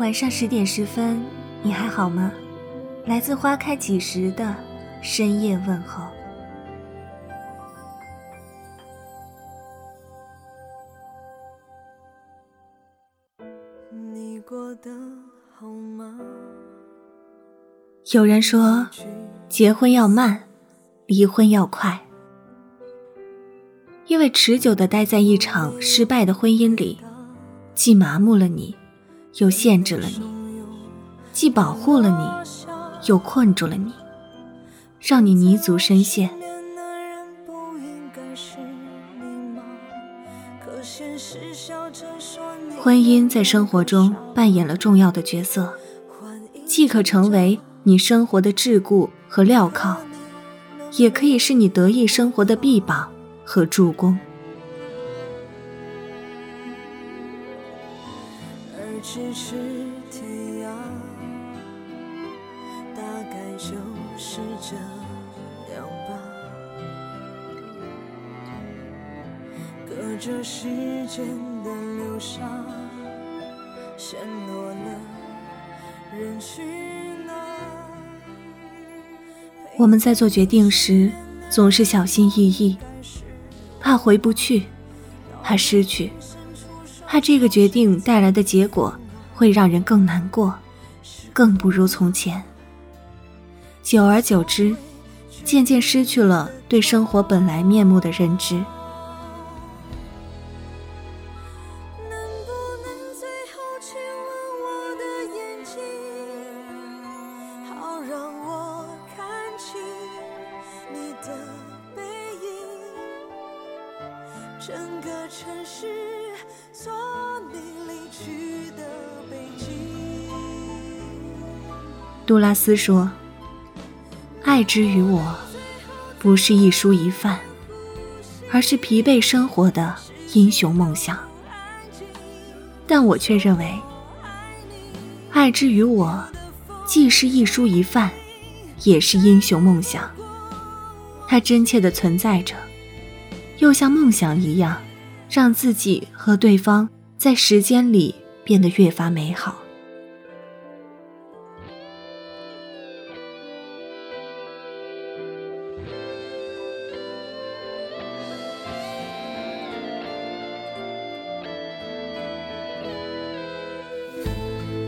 晚上十点十分，你还好吗？来自花开几时的深夜问候。你过得好吗？有人说，结婚要慢，离婚要快，因为持久的待在一场失败的婚姻里，既麻木了你。又限制了你，既保护了你，又困住了你，让你泥足深陷。婚姻在生活中扮演了重要的角色，既可成为你生活的桎梏和镣铐，也可以是你得意生活的臂膀和助攻。咫尺天涯，大概就是这样吧。隔着时间的流沙，陷落了人群啊。我们在做决定时，总是小心翼翼，怕回不去，怕失去。怕这个决定带来的结果会让人更难过，更不如从前。久而久之，渐渐失去了对生活本来面目的认知。整个城市做你离去的背景。杜拉斯说：“爱之于我，不是一蔬一饭，而是疲惫生活的英雄梦想。”但我却认为，爱之于我，既是一蔬一饭，也是英雄梦想。它真切的存在着。又像梦想一样，让自己和对方在时间里变得越发美好。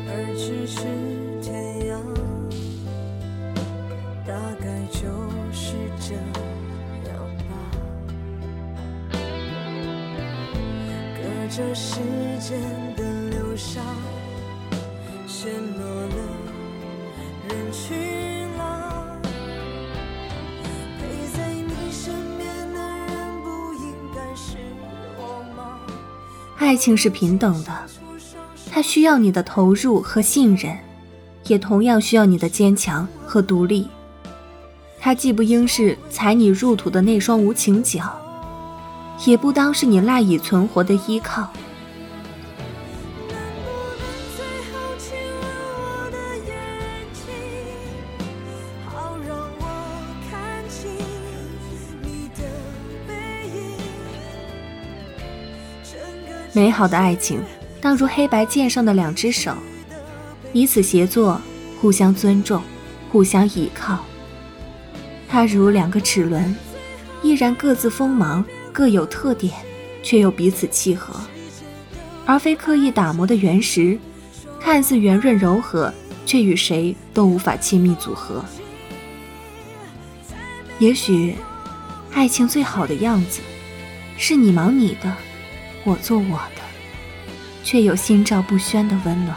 而咫尺天涯，这时间的流沙，陷落了人群啊。陪在你身边的人不应该是我吗？爱情是平等的，它需要你的投入和信任，也同样需要你的坚强和独立。它既不应是踩你入土的那双无情脚。也不当是你赖以存活的依靠。美好的爱情，当如黑白键上的两只手，彼此协作，互相尊重，互相倚靠。它如两个齿轮，依然各自锋芒。各有特点，却又彼此契合，而非刻意打磨的原石，看似圆润柔和，却与谁都无法亲密组合。也许，爱情最好的样子，是你忙你的，我做我的，却有心照不宣的温暖。